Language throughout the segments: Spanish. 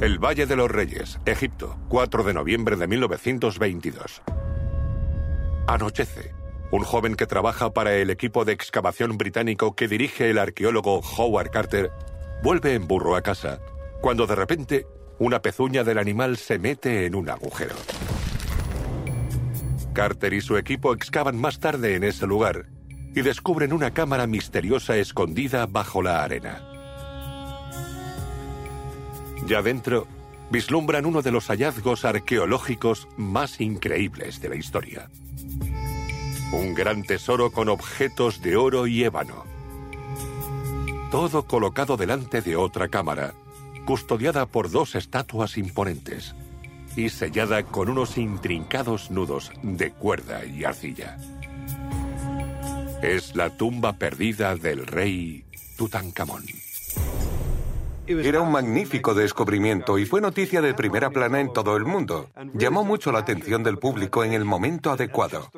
El Valle de los Reyes, Egipto, 4 de noviembre de 1922. Anochece. Un joven que trabaja para el equipo de excavación británico que dirige el arqueólogo Howard Carter vuelve en burro a casa, cuando de repente una pezuña del animal se mete en un agujero. Carter y su equipo excavan más tarde en ese lugar y descubren una cámara misteriosa escondida bajo la arena. Ya dentro, vislumbran uno de los hallazgos arqueológicos más increíbles de la historia. Un gran tesoro con objetos de oro y ébano. Todo colocado delante de otra cámara, custodiada por dos estatuas imponentes y sellada con unos intrincados nudos de cuerda y arcilla. Es la tumba perdida del rey Tutankamón. Era un magnífico descubrimiento y fue noticia de primera plana en todo el mundo. Llamó mucho la atención del público en el momento adecuado.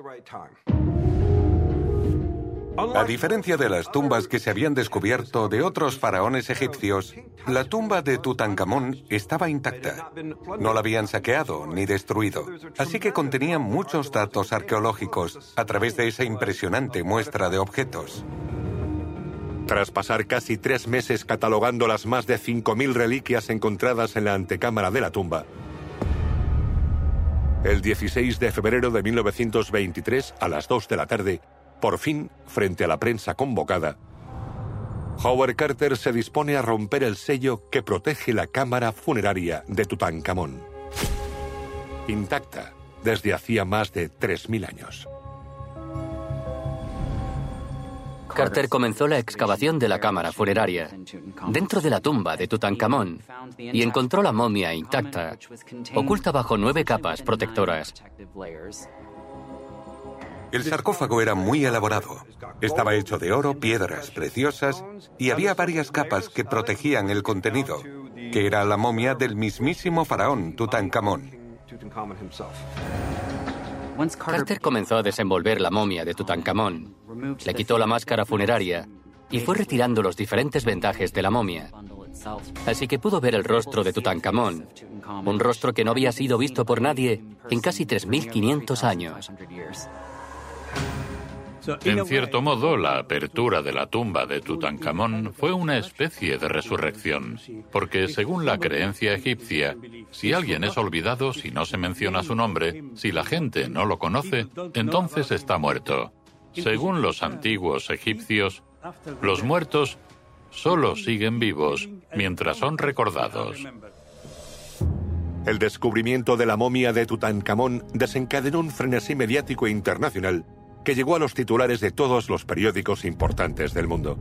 A diferencia de las tumbas que se habían descubierto de otros faraones egipcios, la tumba de Tutankamón estaba intacta. No la habían saqueado ni destruido, así que contenía muchos datos arqueológicos a través de esa impresionante muestra de objetos. Tras pasar casi tres meses catalogando las más de 5.000 reliquias encontradas en la antecámara de la tumba, el 16 de febrero de 1923, a las 2 de la tarde, por fin, frente a la prensa convocada, Howard Carter se dispone a romper el sello que protege la cámara funeraria de Tutankamón. Intacta desde hacía más de 3.000 años. Carter comenzó la excavación de la cámara funeraria dentro de la tumba de Tutankamón y encontró la momia intacta, oculta bajo nueve capas protectoras. El sarcófago era muy elaborado. Estaba hecho de oro, piedras preciosas y había varias capas que protegían el contenido, que era la momia del mismísimo faraón Tutankamón. Carter comenzó a desenvolver la momia de Tutankamón, le quitó la máscara funeraria y fue retirando los diferentes vendajes de la momia. Así que pudo ver el rostro de Tutankamón, un rostro que no había sido visto por nadie en casi 3.500 años. En cierto modo, la apertura de la tumba de Tutankamón fue una especie de resurrección, porque según la creencia egipcia, si alguien es olvidado si no se menciona su nombre, si la gente no lo conoce, entonces está muerto. Según los antiguos egipcios, los muertos solo siguen vivos mientras son recordados. El descubrimiento de la momia de Tutankamón desencadenó un frenesí mediático internacional que llegó a los titulares de todos los periódicos importantes del mundo.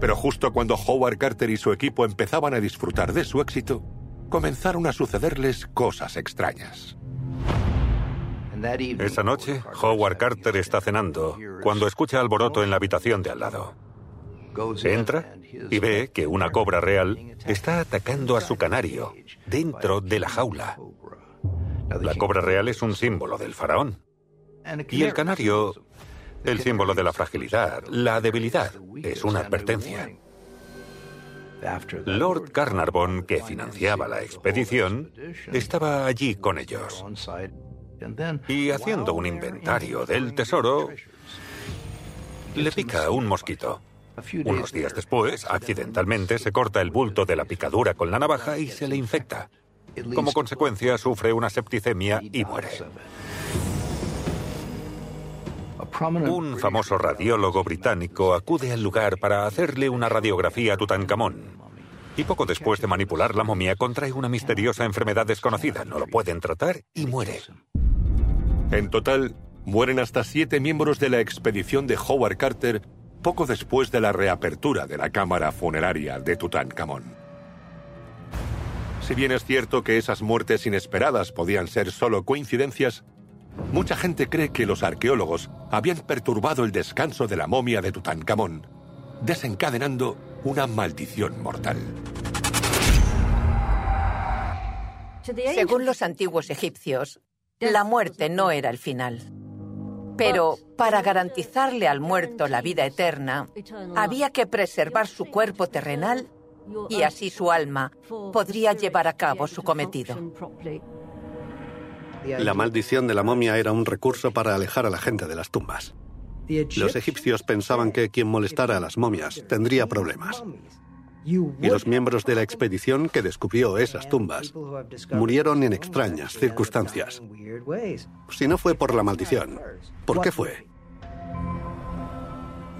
Pero justo cuando Howard Carter y su equipo empezaban a disfrutar de su éxito, comenzaron a sucederles cosas extrañas. Esa noche, Howard Carter está cenando cuando escucha alboroto en la habitación de al lado. Entra y ve que una cobra real está atacando a su canario dentro de la jaula. La cobra real es un símbolo del faraón. Y el canario, el símbolo de la fragilidad, la debilidad, es una advertencia. Lord Carnarvon, que financiaba la expedición, estaba allí con ellos. Y haciendo un inventario del tesoro, le pica un mosquito. Unos días después, accidentalmente, se corta el bulto de la picadura con la navaja y se le infecta. Como consecuencia, sufre una septicemia y muere. Un famoso radiólogo británico acude al lugar para hacerle una radiografía a Tutankamón. Y poco después de manipular la momia contrae una misteriosa enfermedad desconocida. No lo pueden tratar y muere. En total, mueren hasta siete miembros de la expedición de Howard Carter poco después de la reapertura de la cámara funeraria de Tutankamón. Si bien es cierto que esas muertes inesperadas podían ser solo coincidencias, mucha gente cree que los arqueólogos habían perturbado el descanso de la momia de Tutankamón, desencadenando una maldición mortal. Según los antiguos egipcios, La muerte no era el final. Pero para garantizarle al muerto la vida eterna, había que preservar su cuerpo terrenal y así su alma podría llevar a cabo su cometido. La maldición de la momia era un recurso para alejar a la gente de las tumbas. Los egipcios pensaban que quien molestara a las momias tendría problemas. Y los miembros de la expedición que descubrió esas tumbas murieron en extrañas circunstancias. Si no fue por la maldición, ¿por qué fue?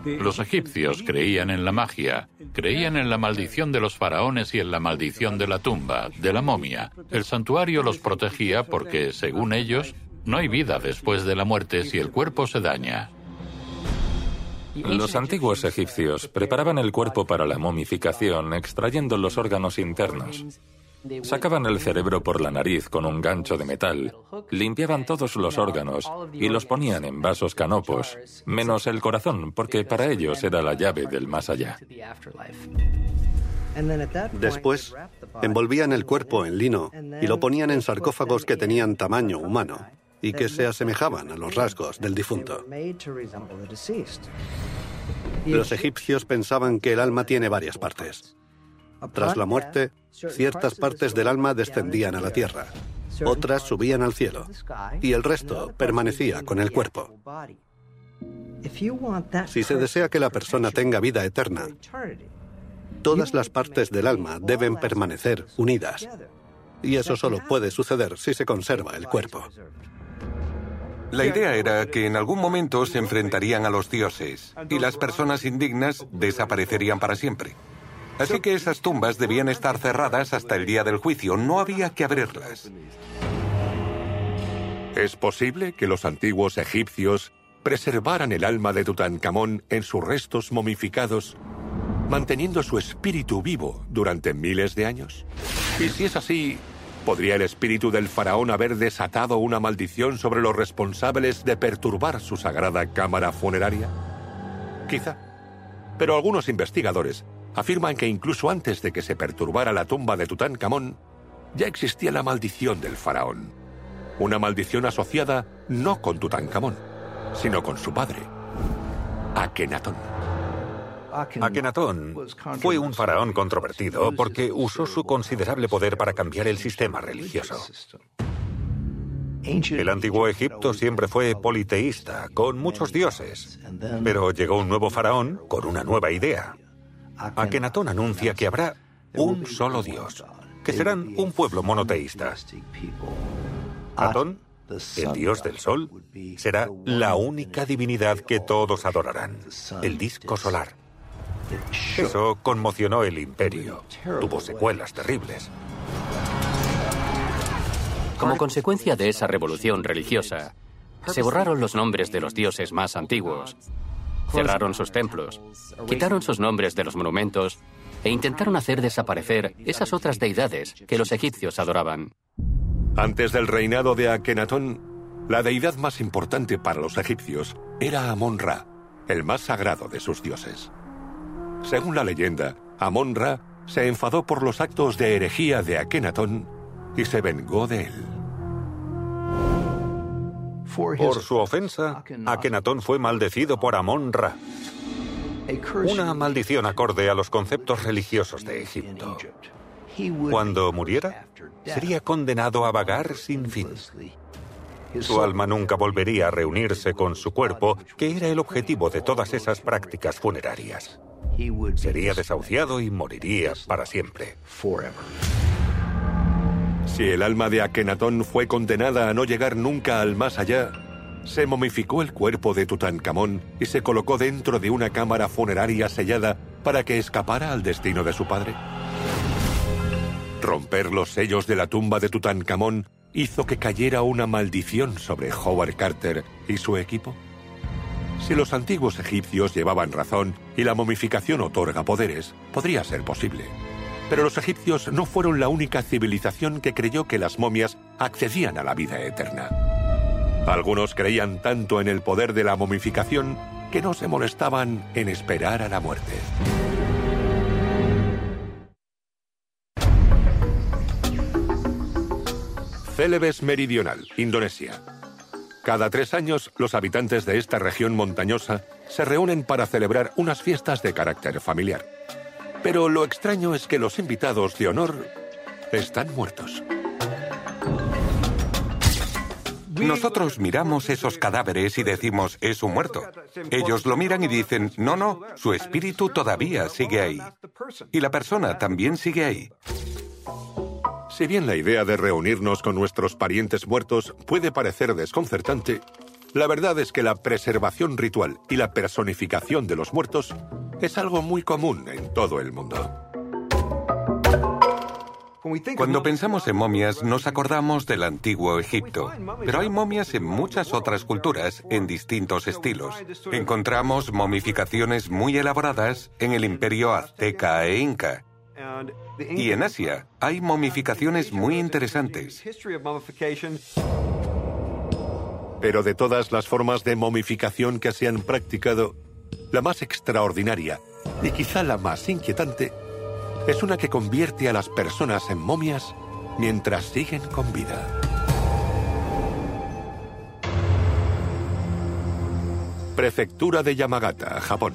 Los egipcios creían en la magia, creían en la maldición de los faraones y en la maldición de la tumba, de la momia. El santuario los protegía porque, según ellos, no hay vida después de la muerte si el cuerpo se daña. Los antiguos egipcios preparaban el cuerpo para la momificación extrayendo los órganos internos. Sacaban el cerebro por la nariz con un gancho de metal, limpiaban todos los órganos y los ponían en vasos canopos, menos el corazón, porque para ellos era la llave del más allá. Después, envolvían el cuerpo en lino y lo ponían en sarcófagos que tenían tamaño humano y que se asemejaban a los rasgos del difunto. Los egipcios pensaban que el alma tiene varias partes. Tras la muerte, ciertas partes del alma descendían a la tierra, otras subían al cielo y el resto permanecía con el cuerpo. Si se desea que la persona tenga vida eterna, todas las partes del alma deben permanecer unidas. Y eso solo puede suceder si se conserva el cuerpo. La idea era que en algún momento se enfrentarían a los dioses y las personas indignas desaparecerían para siempre. Así que esas tumbas debían estar cerradas hasta el día del juicio, no había que abrirlas. ¿Es posible que los antiguos egipcios preservaran el alma de Tutankamón en sus restos momificados, manteniendo su espíritu vivo durante miles de años? Y si es así, ¿Podría el espíritu del faraón haber desatado una maldición sobre los responsables de perturbar su sagrada cámara funeraria? Quizá. Pero algunos investigadores afirman que incluso antes de que se perturbara la tumba de Tutankamón, ya existía la maldición del faraón. Una maldición asociada no con Tutankamón, sino con su padre, Akenatón. Akenatón fue un faraón controvertido porque usó su considerable poder para cambiar el sistema religioso. El antiguo Egipto siempre fue politeísta, con muchos dioses, pero llegó un nuevo faraón con una nueva idea. Akenatón anuncia que habrá un solo dios, que serán un pueblo monoteísta. Atón, el dios del sol, será la única divinidad que todos adorarán, el disco solar. Eso conmocionó el imperio. Tuvo secuelas terribles. Como consecuencia de esa revolución religiosa, se borraron los nombres de los dioses más antiguos, cerraron sus templos, quitaron sus nombres de los monumentos e intentaron hacer desaparecer esas otras deidades que los egipcios adoraban. Antes del reinado de Akenatón, la deidad más importante para los egipcios era Amon-Ra, el más sagrado de sus dioses. Según la leyenda, Amon-Ra se enfadó por los actos de herejía de Akenatón y se vengó de él. Por su ofensa, Akenatón fue maldecido por Amon-Ra, una maldición acorde a los conceptos religiosos de Egipto. Cuando muriera, sería condenado a vagar sin fin. Su alma nunca volvería a reunirse con su cuerpo, que era el objetivo de todas esas prácticas funerarias. Sería desahuciado y moriría para siempre. Si el alma de Akenatón fue condenada a no llegar nunca al más allá, se momificó el cuerpo de Tutankamón y se colocó dentro de una cámara funeraria sellada para que escapara al destino de su padre. Romper los sellos de la tumba de Tutankamón hizo que cayera una maldición sobre Howard Carter y su equipo. Si los antiguos egipcios llevaban razón y la momificación otorga poderes, podría ser posible. Pero los egipcios no fueron la única civilización que creyó que las momias accedían a la vida eterna. Algunos creían tanto en el poder de la momificación que no se molestaban en esperar a la muerte. Celebes Meridional, Indonesia. Cada tres años, los habitantes de esta región montañosa se reúnen para celebrar unas fiestas de carácter familiar. Pero lo extraño es que los invitados de honor están muertos. Nosotros miramos esos cadáveres y decimos, es un muerto. Ellos lo miran y dicen, no, no, su espíritu todavía sigue ahí. Y la persona también sigue ahí. Si bien la idea de reunirnos con nuestros parientes muertos puede parecer desconcertante, la verdad es que la preservación ritual y la personificación de los muertos es algo muy común en todo el mundo. Cuando pensamos en momias nos acordamos del antiguo Egipto, pero hay momias en muchas otras culturas, en distintos estilos. Encontramos momificaciones muy elaboradas en el imperio azteca e inca. Y en Asia hay momificaciones muy interesantes. Pero de todas las formas de momificación que se han practicado, la más extraordinaria y quizá la más inquietante es una que convierte a las personas en momias mientras siguen con vida. Prefectura de Yamagata, Japón.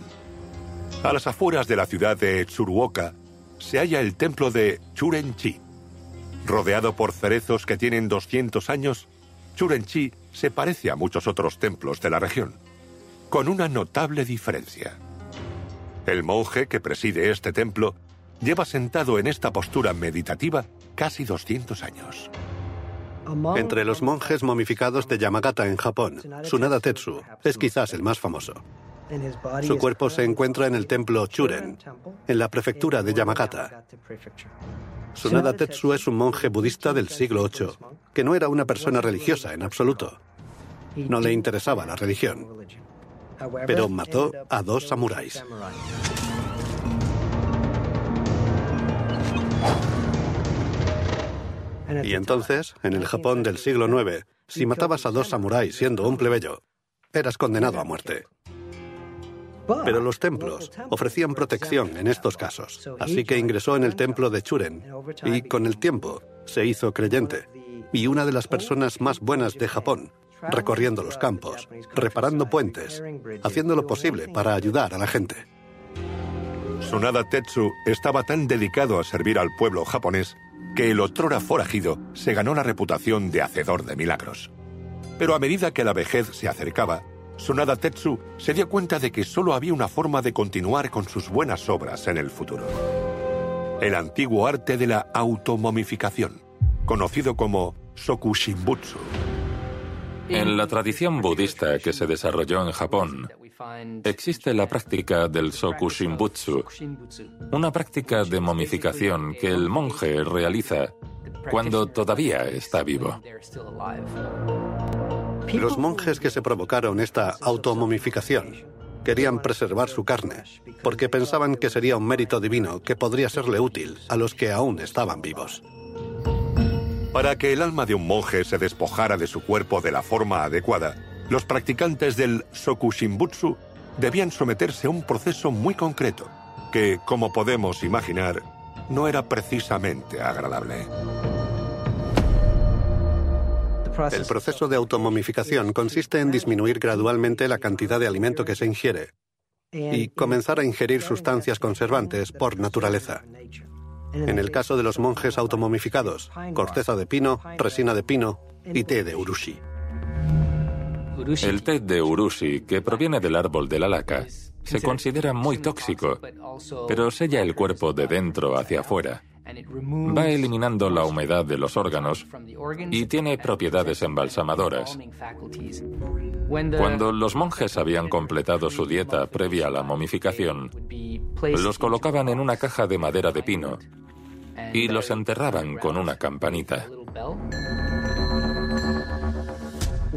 A las afueras de la ciudad de Tsuruoka se halla el templo de Churenchi. Rodeado por cerezos que tienen 200 años, Churenchi se parece a muchos otros templos de la región, con una notable diferencia. El monje que preside este templo lleva sentado en esta postura meditativa casi 200 años. Entre los monjes momificados de Yamagata en Japón, Sunada Tetsu es quizás el más famoso. Su cuerpo se encuentra en el templo Churen, en la prefectura de Yamagata. Sunada Tetsu es un monje budista del siglo VIII, que no era una persona religiosa en absoluto. No le interesaba la religión, pero mató a dos samuráis. Y entonces, en el Japón del siglo IX, si matabas a dos samuráis siendo un plebeyo, eras condenado a muerte. Pero los templos ofrecían protección en estos casos, así que ingresó en el templo de Churen y con el tiempo se hizo creyente y una de las personas más buenas de Japón, recorriendo los campos, reparando puentes, haciendo lo posible para ayudar a la gente. Sunada Tetsu estaba tan dedicado a servir al pueblo japonés que el otrora forajido se ganó la reputación de hacedor de milagros. Pero a medida que la vejez se acercaba, Sonada Tetsu se dio cuenta de que solo había una forma de continuar con sus buenas obras en el futuro. El antiguo arte de la automomificación, conocido como Sokushinbutsu. En la tradición budista que se desarrolló en Japón, existe la práctica del Sokushinbutsu, una práctica de momificación que el monje realiza cuando todavía está vivo. Los monjes que se provocaron esta automomificación querían preservar su carne, porque pensaban que sería un mérito divino que podría serle útil a los que aún estaban vivos. Para que el alma de un monje se despojara de su cuerpo de la forma adecuada, los practicantes del Sokushinbutsu debían someterse a un proceso muy concreto, que, como podemos imaginar, no era precisamente agradable. El proceso de automomificación consiste en disminuir gradualmente la cantidad de alimento que se ingiere y comenzar a ingerir sustancias conservantes por naturaleza. En el caso de los monjes automomificados, corteza de pino, resina de pino y té de urushi. El té de urushi, que proviene del árbol de la laca, se considera muy tóxico, pero sella el cuerpo de dentro hacia afuera. Va eliminando la humedad de los órganos y tiene propiedades embalsamadoras. Cuando los monjes habían completado su dieta previa a la momificación, los colocaban en una caja de madera de pino y los enterraban con una campanita.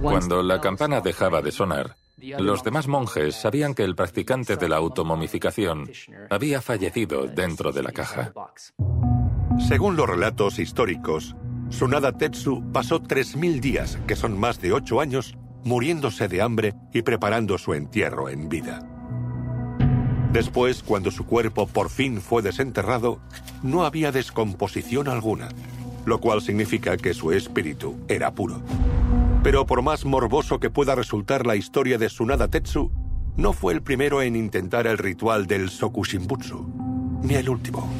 Cuando la campana dejaba de sonar, los demás monjes sabían que el practicante de la automomificación había fallecido dentro de la caja. Según los relatos históricos, Sunada Tetsu pasó 3.000 días, que son más de 8 años, muriéndose de hambre y preparando su entierro en vida. Después, cuando su cuerpo por fin fue desenterrado, no había descomposición alguna, lo cual significa que su espíritu era puro. Pero por más morboso que pueda resultar la historia de Sunada Tetsu, no fue el primero en intentar el ritual del Sokushinbutsu, ni el último.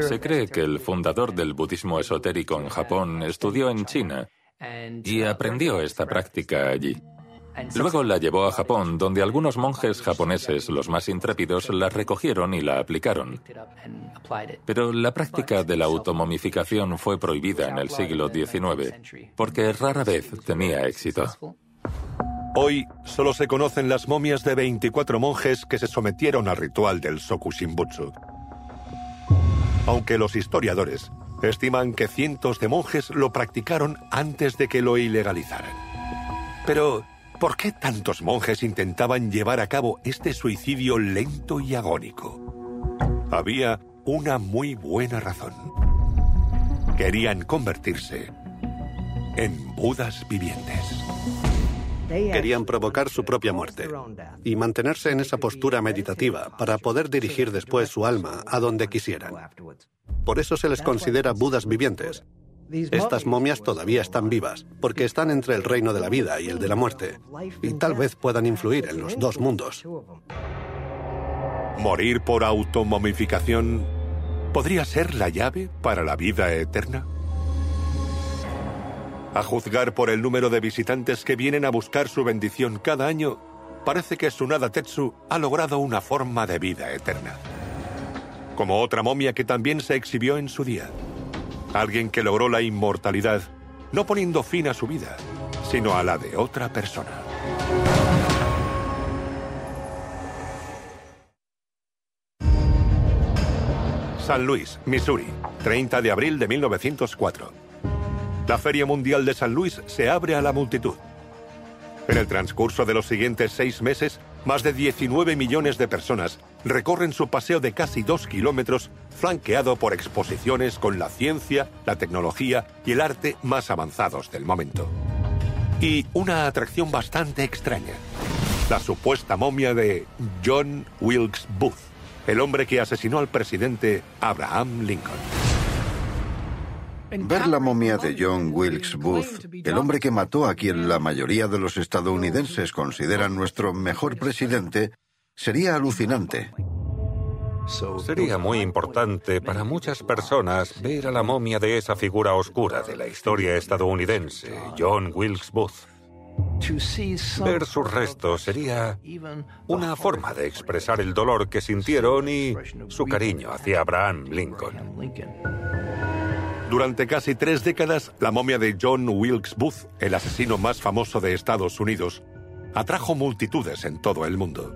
Se cree que el fundador del budismo esotérico en Japón estudió en China y aprendió esta práctica allí. Luego la llevó a Japón, donde algunos monjes japoneses, los más intrépidos, la recogieron y la aplicaron. Pero la práctica de la automomificación fue prohibida en el siglo XIX, porque rara vez tenía éxito. Hoy solo se conocen las momias de 24 monjes que se sometieron al ritual del Sokushinbutsu. Aunque los historiadores estiman que cientos de monjes lo practicaron antes de que lo ilegalizaran. Pero, ¿por qué tantos monjes intentaban llevar a cabo este suicidio lento y agónico? Había una muy buena razón. Querían convertirse en Budas vivientes. Querían provocar su propia muerte y mantenerse en esa postura meditativa para poder dirigir después su alma a donde quisieran. Por eso se les considera Budas vivientes. Estas momias todavía están vivas, porque están entre el reino de la vida y el de la muerte, y tal vez puedan influir en los dos mundos. ¿Morir por automomificación podría ser la llave para la vida eterna? A juzgar por el número de visitantes que vienen a buscar su bendición cada año, parece que Sunada Tetsu ha logrado una forma de vida eterna. Como otra momia que también se exhibió en su día. Alguien que logró la inmortalidad, no poniendo fin a su vida, sino a la de otra persona. San Luis, Missouri, 30 de abril de 1904. La Feria Mundial de San Luis se abre a la multitud. En el transcurso de los siguientes seis meses, más de 19 millones de personas recorren su paseo de casi dos kilómetros, flanqueado por exposiciones con la ciencia, la tecnología y el arte más avanzados del momento. Y una atracción bastante extraña, la supuesta momia de John Wilkes Booth, el hombre que asesinó al presidente Abraham Lincoln. Ver la momia de John Wilkes Booth, el hombre que mató a quien la mayoría de los estadounidenses consideran nuestro mejor presidente, sería alucinante. Sería muy importante para muchas personas ver a la momia de esa figura oscura de la historia estadounidense, John Wilkes Booth. Ver sus restos sería una forma de expresar el dolor que sintieron y su cariño hacia Abraham Lincoln. Durante casi tres décadas, la momia de John Wilkes Booth, el asesino más famoso de Estados Unidos, atrajo multitudes en todo el mundo.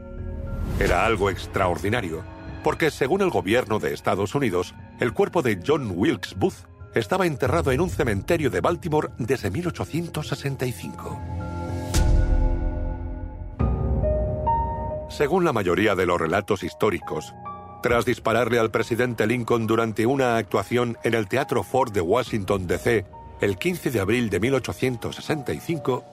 Era algo extraordinario, porque según el gobierno de Estados Unidos, el cuerpo de John Wilkes Booth estaba enterrado en un cementerio de Baltimore desde 1865. Según la mayoría de los relatos históricos, tras dispararle al presidente Lincoln durante una actuación en el Teatro Ford de Washington, D.C., el 15 de abril de 1865,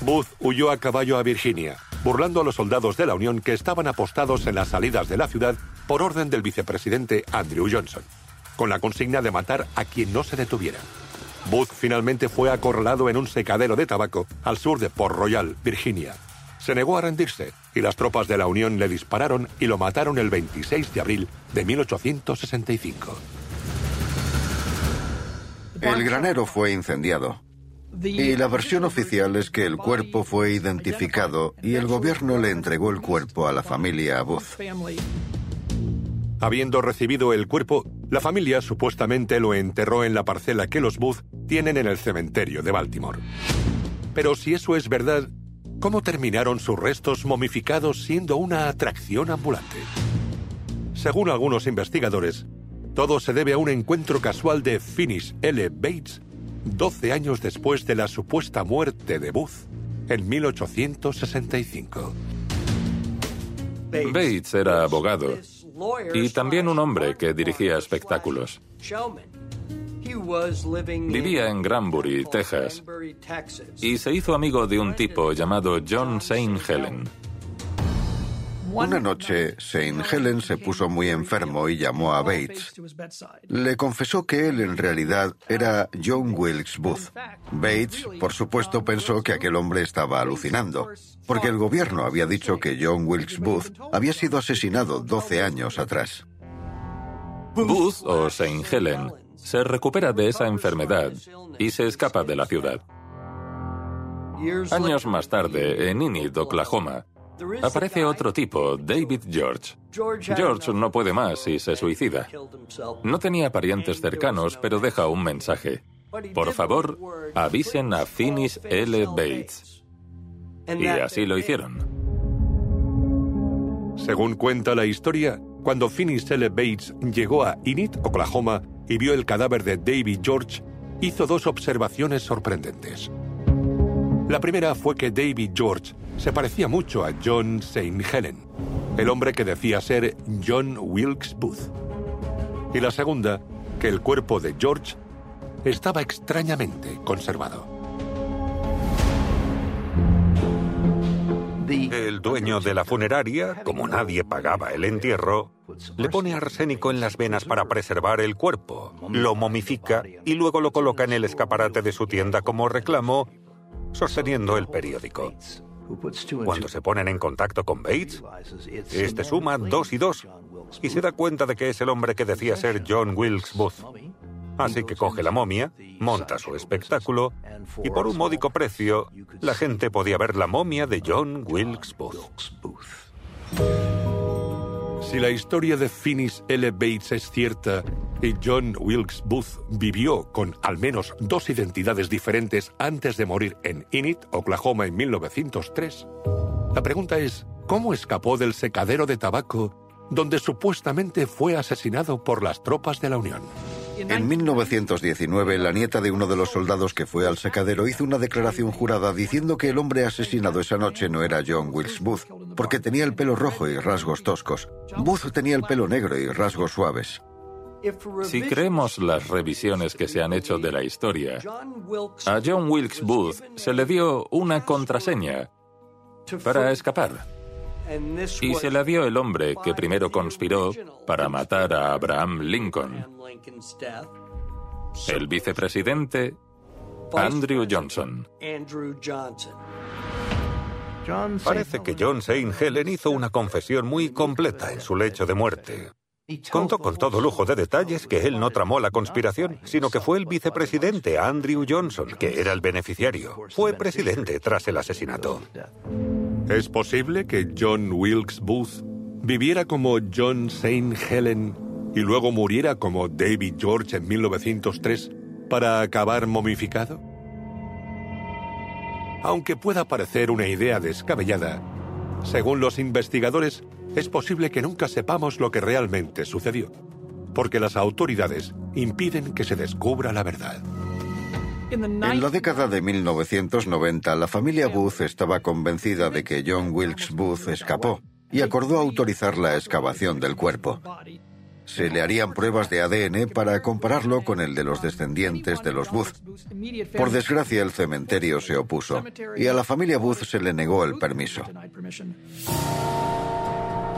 Booth huyó a caballo a Virginia, burlando a los soldados de la Unión que estaban apostados en las salidas de la ciudad por orden del vicepresidente Andrew Johnson, con la consigna de matar a quien no se detuviera. Booth finalmente fue acorralado en un secadero de tabaco al sur de Port Royal, Virginia. Se negó a rendirse y las tropas de la Unión le dispararon y lo mataron el 26 de abril de 1865. El granero fue incendiado. Y la versión oficial es que el cuerpo fue identificado y el gobierno le entregó el cuerpo a la familia Booth. Habiendo recibido el cuerpo, la familia supuestamente lo enterró en la parcela que los Booth tienen en el cementerio de Baltimore. Pero si eso es verdad, ¿cómo terminaron sus restos momificados siendo una atracción ambulante? Según algunos investigadores, todo se debe a un encuentro casual de Finis L. Bates 12 años después de la supuesta muerte de Booth en 1865. Bates era abogado y también un hombre que dirigía espectáculos. Vivía en Granbury, Texas, y se hizo amigo de un tipo llamado John St. Helen. Una noche, Saint Helen se puso muy enfermo y llamó a Bates. Le confesó que él en realidad era John Wilkes Booth. Bates, por supuesto, pensó que aquel hombre estaba alucinando, porque el gobierno había dicho que John Wilkes Booth había sido asesinado 12 años atrás. Booth o Saint Helen se recupera de esa enfermedad y se escapa de la ciudad. Años más tarde, en Enid, Oklahoma, aparece otro tipo, David George. George no puede más y se suicida. No tenía parientes cercanos, pero deja un mensaje. Por favor, avisen a Finis L. Bates. Y así lo hicieron. Según cuenta la historia, cuando Finis L. Bates llegó a Enid, Oklahoma, y vio el cadáver de David George, hizo dos observaciones sorprendentes. La primera fue que David George se parecía mucho a John St. Helen, el hombre que decía ser John Wilkes Booth. Y la segunda, que el cuerpo de George estaba extrañamente conservado. El dueño de la funeraria, como nadie pagaba el entierro, le pone arsénico en las venas para preservar el cuerpo, lo momifica y luego lo coloca en el escaparate de su tienda como reclamo sosteniendo el periódico. Cuando se ponen en contacto con Bates, este suma dos y dos y se da cuenta de que es el hombre que decía ser John Wilkes Booth. Así que coge la momia, monta su espectáculo y por un módico precio la gente podía ver la momia de John Wilkes Booth. Si la historia de Finis L. Bates es cierta y John Wilkes Booth vivió con al menos dos identidades diferentes antes de morir en Enid, Oklahoma en 1903, la pregunta es, ¿cómo escapó del secadero de tabaco donde supuestamente fue asesinado por las tropas de la Unión? En 1919, la nieta de uno de los soldados que fue al secadero hizo una declaración jurada diciendo que el hombre asesinado esa noche no era John Wilkes Booth, porque tenía el pelo rojo y rasgos toscos. Booth tenía el pelo negro y rasgos suaves. Si creemos las revisiones que se han hecho de la historia, a John Wilkes Booth se le dio una contraseña para escapar. Y se la dio el hombre que primero conspiró para matar a Abraham Lincoln, el vicepresidente Andrew Johnson. Parece que John St. Helen hizo una confesión muy completa en su lecho de muerte. Contó con todo lujo de detalles que él no tramó la conspiración, sino que fue el vicepresidente Andrew Johnson, que era el beneficiario. Fue presidente tras el asesinato. ¿Es posible que John Wilkes Booth viviera como John St. Helen y luego muriera como David George en 1903 para acabar momificado? Aunque pueda parecer una idea descabellada, según los investigadores, es posible que nunca sepamos lo que realmente sucedió, porque las autoridades impiden que se descubra la verdad. En la década de 1990, la familia Booth estaba convencida de que John Wilkes Booth escapó y acordó autorizar la excavación del cuerpo. Se le harían pruebas de ADN para compararlo con el de los descendientes de los Booth. Por desgracia, el cementerio se opuso y a la familia Booth se le negó el permiso.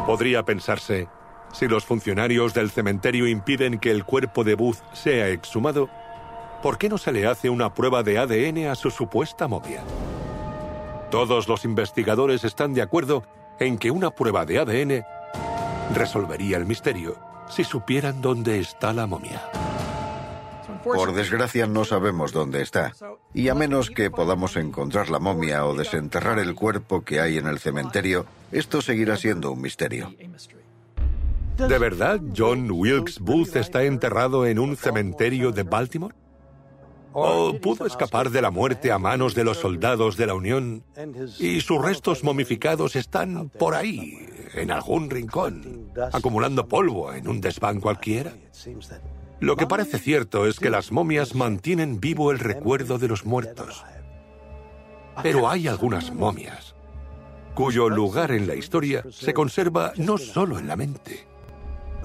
Podría pensarse, si los funcionarios del cementerio impiden que el cuerpo de Booth sea exhumado, ¿por qué no se le hace una prueba de ADN a su supuesta momia? Todos los investigadores están de acuerdo en que una prueba de ADN resolvería el misterio si supieran dónde está la momia. Por desgracia no sabemos dónde está, y a menos que podamos encontrar la momia o desenterrar el cuerpo que hay en el cementerio, esto seguirá siendo un misterio. ¿De verdad John Wilkes Booth está enterrado en un cementerio de Baltimore? ¿O pudo escapar de la muerte a manos de los soldados de la Unión y sus restos momificados están por ahí, en algún rincón, acumulando polvo en un desván cualquiera? Lo que parece cierto es que las momias mantienen vivo el recuerdo de los muertos. Pero hay algunas momias cuyo lugar en la historia se conserva no solo en la mente,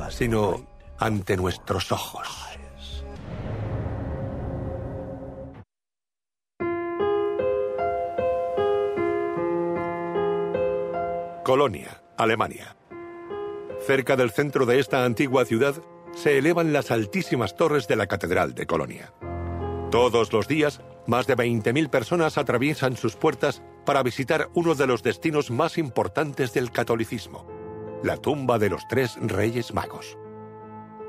sino ante nuestros ojos. Colonia. Alemania. Cerca del centro de esta antigua ciudad se elevan las altísimas torres de la Catedral de Colonia. Todos los días, más de 20.000 personas atraviesan sus puertas para visitar uno de los destinos más importantes del catolicismo, la tumba de los tres reyes magos.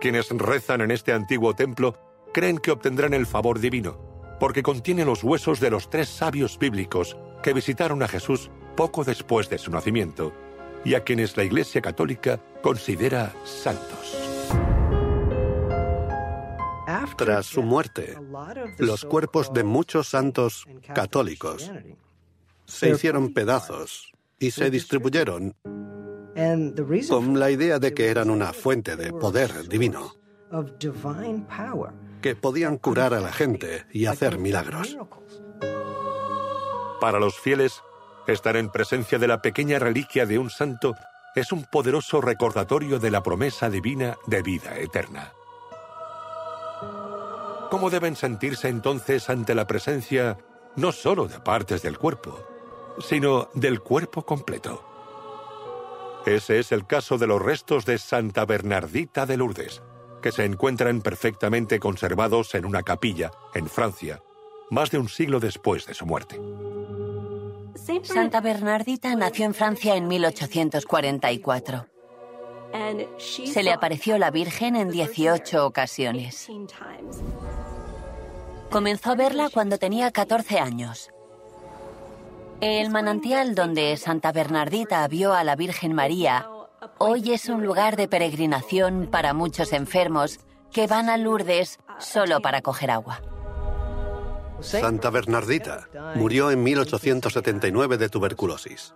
Quienes rezan en este antiguo templo creen que obtendrán el favor divino, porque contiene los huesos de los tres sabios bíblicos que visitaron a Jesús poco después de su nacimiento y a quienes la Iglesia Católica considera santos. Tras su muerte, los cuerpos de muchos santos católicos se hicieron pedazos y se distribuyeron con la idea de que eran una fuente de poder divino, que podían curar a la gente y hacer milagros. Para los fieles, Estar en presencia de la pequeña reliquia de un santo es un poderoso recordatorio de la promesa divina de vida eterna. ¿Cómo deben sentirse entonces ante la presencia no solo de partes del cuerpo, sino del cuerpo completo? Ese es el caso de los restos de Santa Bernardita de Lourdes, que se encuentran perfectamente conservados en una capilla, en Francia, más de un siglo después de su muerte. Santa Bernardita nació en Francia en 1844. Se le apareció la Virgen en 18 ocasiones. Comenzó a verla cuando tenía 14 años. El manantial donde Santa Bernardita vio a la Virgen María hoy es un lugar de peregrinación para muchos enfermos que van a Lourdes solo para coger agua. Santa Bernardita murió en 1879 de tuberculosis.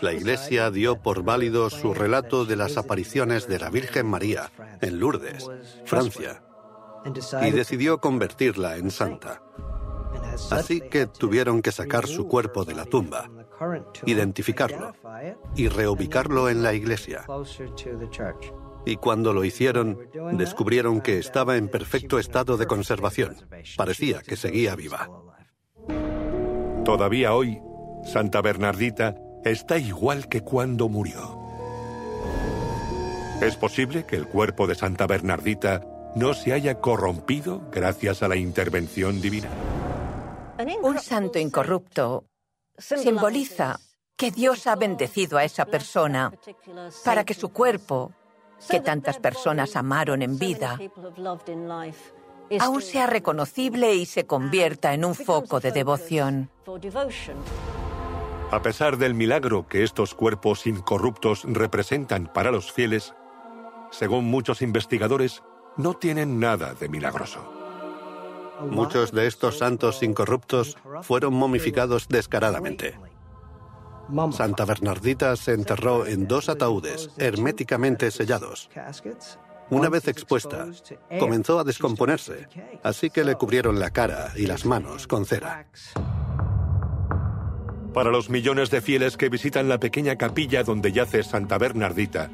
La Iglesia dio por válido su relato de las apariciones de la Virgen María en Lourdes, Francia, y decidió convertirla en santa. Así que tuvieron que sacar su cuerpo de la tumba, identificarlo y reubicarlo en la iglesia y cuando lo hicieron, descubrieron que estaba en perfecto estado de conservación. Parecía que seguía viva. Todavía hoy, Santa Bernardita está igual que cuando murió. ¿Es posible que el cuerpo de Santa Bernardita no se haya corrompido gracias a la intervención divina? Un santo incorrupto simboliza que Dios ha bendecido a esa persona para que su cuerpo que tantas personas amaron en vida, aún sea reconocible y se convierta en un foco de devoción. A pesar del milagro que estos cuerpos incorruptos representan para los fieles, según muchos investigadores, no tienen nada de milagroso. Muchos de estos santos incorruptos fueron momificados descaradamente. Santa Bernardita se enterró en dos ataúdes herméticamente sellados. Una vez expuesta, comenzó a descomponerse, así que le cubrieron la cara y las manos con cera. Para los millones de fieles que visitan la pequeña capilla donde yace Santa Bernardita,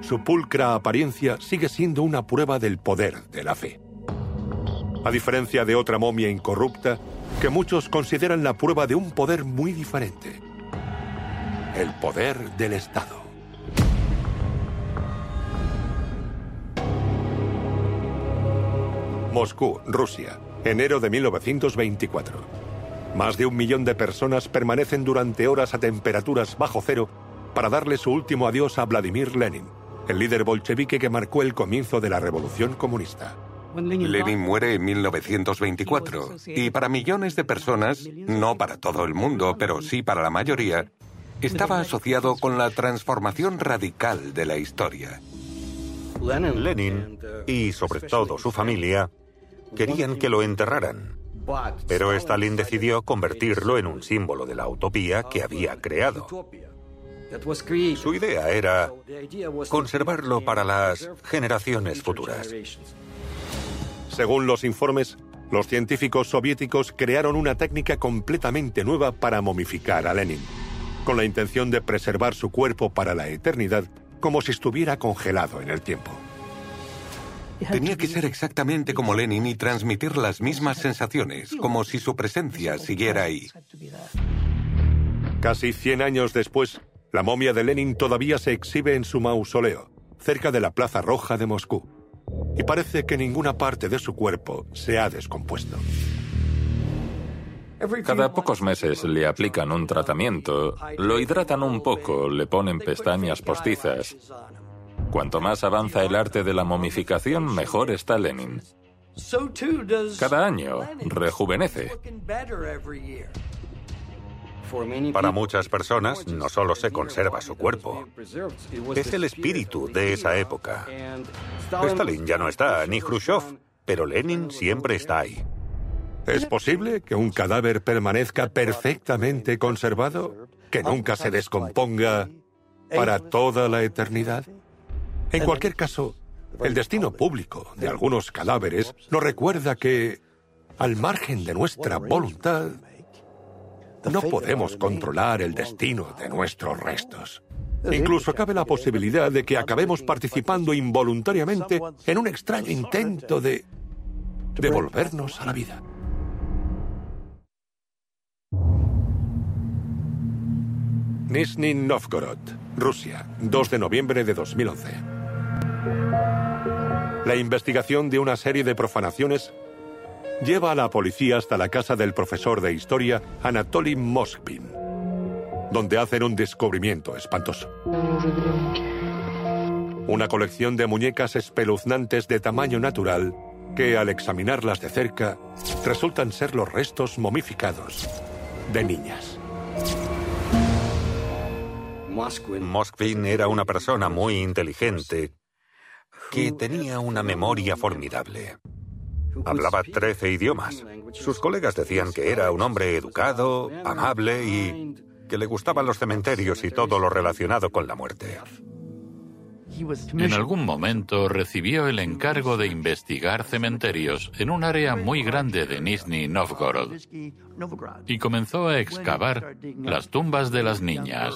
su pulcra apariencia sigue siendo una prueba del poder de la fe. A diferencia de otra momia incorrupta, que muchos consideran la prueba de un poder muy diferente el poder del Estado. Moscú, Rusia, enero de 1924. Más de un millón de personas permanecen durante horas a temperaturas bajo cero para darle su último adiós a Vladimir Lenin, el líder bolchevique que marcó el comienzo de la revolución comunista. Lenin muere en 1924 y para millones de personas, no para todo el mundo, pero sí para la mayoría, estaba asociado con la transformación radical de la historia. Lenin y sobre todo su familia querían que lo enterraran, pero Stalin decidió convertirlo en un símbolo de la utopía que había creado. Su idea era conservarlo para las generaciones futuras. Según los informes, los científicos soviéticos crearon una técnica completamente nueva para momificar a Lenin con la intención de preservar su cuerpo para la eternidad como si estuviera congelado en el tiempo. Tenía que ser exactamente como Lenin y transmitir las mismas sensaciones, como si su presencia siguiera ahí. Casi 100 años después, La momia de Lenin todavía se exhibe en su mausoleo, cerca de la Plaza Roja de Moscú, y parece que ninguna parte de su cuerpo se ha descompuesto. Cada pocos meses le aplican un tratamiento, lo hidratan un poco, le ponen pestañas postizas. Cuanto más avanza el arte de la momificación, mejor está Lenin. Cada año rejuvenece. Para muchas personas no solo se conserva su cuerpo, es el espíritu de esa época. Stalin ya no está, ni Khrushchev, pero Lenin siempre está ahí. ¿Es posible que un cadáver permanezca perfectamente conservado? ¿Que nunca se descomponga para toda la eternidad? En cualquier caso, el destino público de algunos cadáveres nos recuerda que, al margen de nuestra voluntad, no podemos controlar el destino de nuestros restos. Incluso cabe la posibilidad de que acabemos participando involuntariamente en un extraño intento de devolvernos a la vida. Nizhny Novgorod, Rusia, 2 de noviembre de 2011. La investigación de una serie de profanaciones lleva a la policía hasta la casa del profesor de historia Anatoly Moskvin, donde hacen un descubrimiento espantoso. Una colección de muñecas espeluznantes de tamaño natural que al examinarlas de cerca resultan ser los restos momificados de niñas. Moskvin era una persona muy inteligente que tenía una memoria formidable. Hablaba 13 idiomas. Sus colegas decían que era un hombre educado, amable y que le gustaban los cementerios y todo lo relacionado con la muerte. En algún momento recibió el encargo de investigar cementerios en un área muy grande de Nizhny Novgorod y comenzó a excavar las tumbas de las niñas.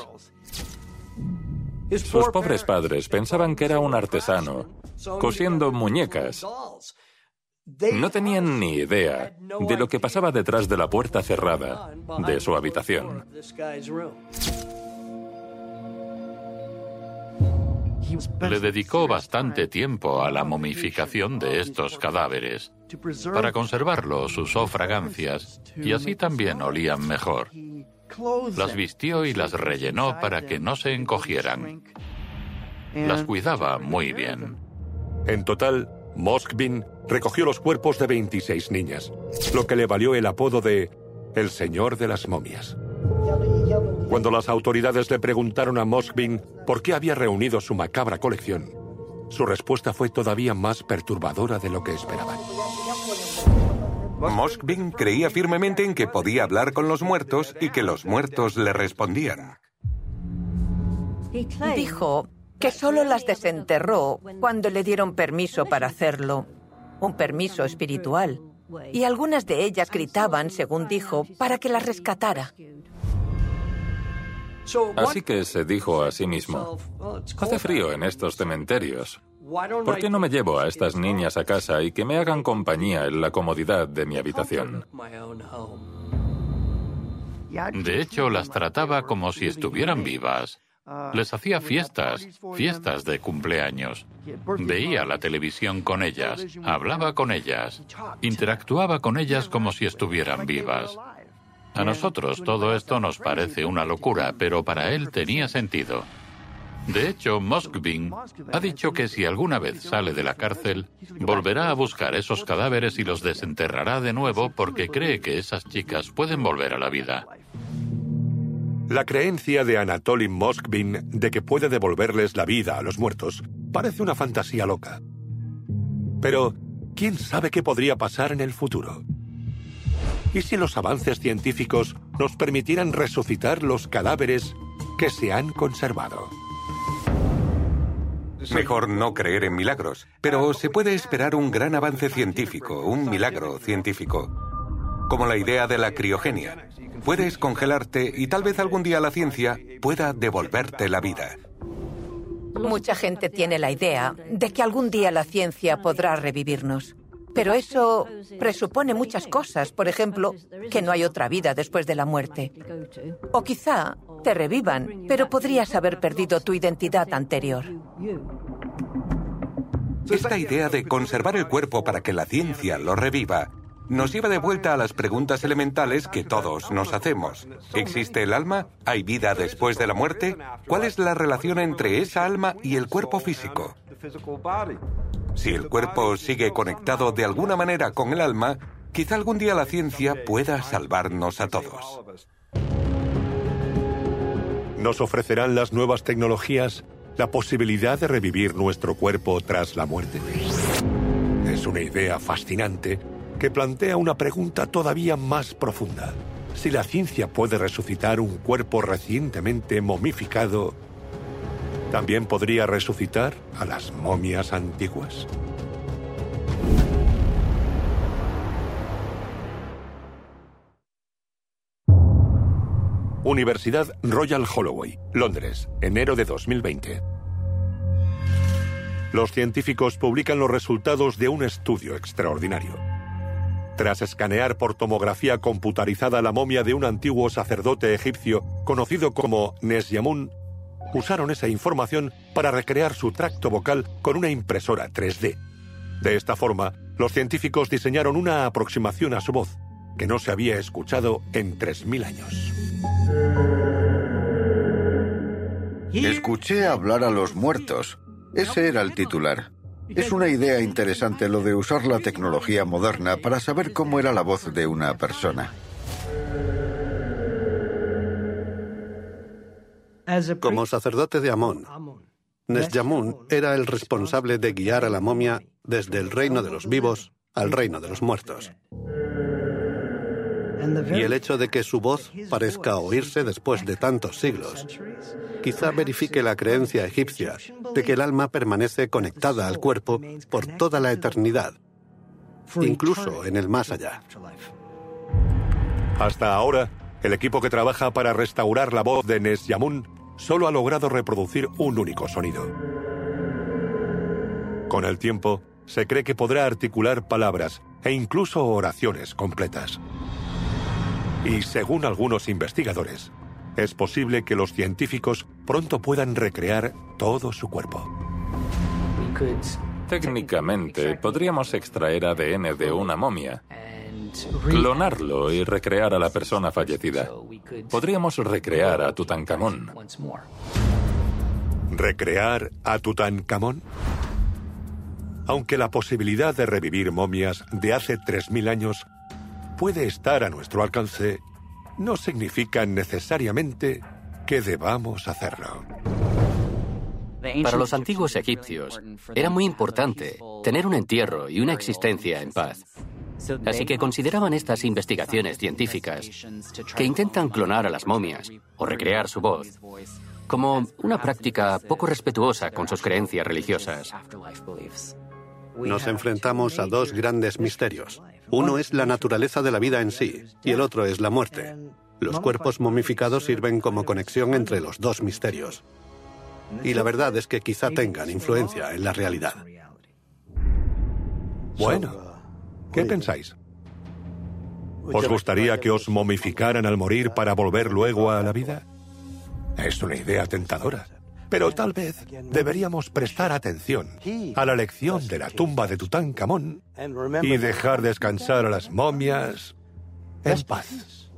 Sus pobres padres pensaban que era un artesano, cosiendo muñecas. No tenían ni idea de lo que pasaba detrás de la puerta cerrada de su habitación. Le dedicó bastante tiempo a la momificación de estos cadáveres. Para conservarlos usó fragancias y así también olían mejor. Las vistió y las rellenó para que no se encogieran. Las cuidaba muy bien. En total, Moskvin recogió los cuerpos de 26 niñas, lo que le valió el apodo de el Señor de las Momias. Cuando las autoridades le preguntaron a Moskvin por qué había reunido su macabra colección, su respuesta fue todavía más perturbadora de lo que esperaban. Moskvin creía firmemente en que podía hablar con los muertos y que los muertos le respondían. Dijo que solo las desenterró cuando le dieron permiso para hacerlo, un permiso espiritual, y algunas de ellas gritaban, según dijo, para que las rescatara. Así que se dijo a sí mismo, hace frío en estos cementerios. ¿Por qué no me llevo a estas niñas a casa y que me hagan compañía en la comodidad de mi habitación? De hecho, las trataba como si estuvieran vivas. Les hacía fiestas, fiestas de cumpleaños. Veía la televisión con ellas, hablaba con ellas, interactuaba con ellas como si estuvieran vivas. A nosotros todo esto nos parece una locura, pero para él tenía sentido. De hecho, Moskvin ha dicho que si alguna vez sale de la cárcel, volverá a buscar esos cadáveres y los desenterrará de nuevo porque cree que esas chicas pueden volver a la vida. La creencia de Anatoly Moskvin de que puede devolverles la vida a los muertos parece una fantasía loca. Pero, ¿quién sabe qué podría pasar en el futuro? ¿Y si los avances científicos nos permitieran resucitar los cadáveres que se han conservado? Mejor no creer en milagros, pero se puede esperar un gran avance científico, un milagro científico, como la idea de la criogenia. Puedes congelarte y tal vez algún día la ciencia pueda devolverte la vida. Mucha gente tiene la idea de que algún día la ciencia podrá revivirnos. Pero eso presupone muchas cosas, por ejemplo, que no hay otra vida después de la muerte. O quizá te revivan, pero podrías haber perdido tu identidad anterior. Esta idea de conservar el cuerpo para que la ciencia lo reviva nos lleva de vuelta a las preguntas elementales que todos nos hacemos. ¿Existe el alma? ¿Hay vida después de la muerte? ¿Cuál es la relación entre esa alma y el cuerpo físico? Si el cuerpo sigue conectado de alguna manera con el alma, quizá algún día la ciencia pueda salvarnos a todos. ¿Nos ofrecerán las nuevas tecnologías la posibilidad de revivir nuestro cuerpo tras la muerte? Es una idea fascinante que plantea una pregunta todavía más profunda. Si la ciencia puede resucitar un cuerpo recientemente momificado, ¿también podría resucitar a las momias antiguas? Universidad Royal Holloway, Londres, enero de 2020. Los científicos publican los resultados de un estudio extraordinario. Tras escanear por tomografía computarizada la momia de un antiguo sacerdote egipcio conocido como Nesyamun, usaron esa información para recrear su tracto vocal con una impresora 3D. De esta forma, los científicos diseñaron una aproximación a su voz que no se había escuchado en 3.000 años. Escuché hablar a los muertos. Ese era el titular. Es una idea interesante lo de usar la tecnología moderna para saber cómo era la voz de una persona. Como sacerdote de Amón, Nesyamun era el responsable de guiar a la momia desde el reino de los vivos al reino de los muertos. Y el hecho de que su voz parezca oírse después de tantos siglos quizá verifique la creencia egipcia de que el alma permanece conectada al cuerpo por toda la eternidad, incluso en el más allá. Hasta ahora, el equipo que trabaja para restaurar la voz de Nesyamun solo ha logrado reproducir un único sonido. Con el tiempo, se cree que podrá articular palabras e incluso oraciones completas. Y según algunos investigadores, es posible que los científicos pronto puedan recrear todo su cuerpo. Técnicamente, podríamos extraer ADN de una momia, clonarlo y recrear a la persona fallecida. Podríamos recrear a Tutankamón. ¿Recrear a Tutankamón? Aunque la posibilidad de revivir momias de hace 3.000 años puede estar a nuestro alcance, no significa necesariamente que debamos hacerlo. Para los antiguos egipcios era muy importante tener un entierro y una existencia en paz. Así que consideraban estas investigaciones científicas que intentan clonar a las momias o recrear su voz como una práctica poco respetuosa con sus creencias religiosas. Nos enfrentamos a dos grandes misterios. Uno es la naturaleza de la vida en sí y el otro es la muerte. Los cuerpos momificados sirven como conexión entre los dos misterios. Y la verdad es que quizá tengan influencia en la realidad. Bueno, ¿qué pensáis? ¿Os gustaría que os momificaran al morir para volver luego a la vida? Es una idea tentadora. Pero tal vez deberíamos prestar atención a la lección de la tumba de Tutankamón y dejar descansar a las momias en paz.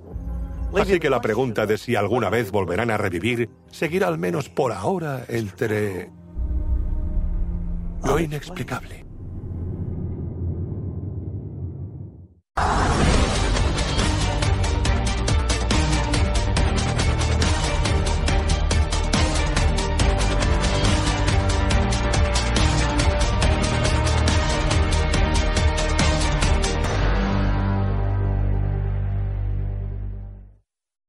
Así que la pregunta de si alguna vez volverán a revivir seguirá al menos por ahora entre lo inexplicable.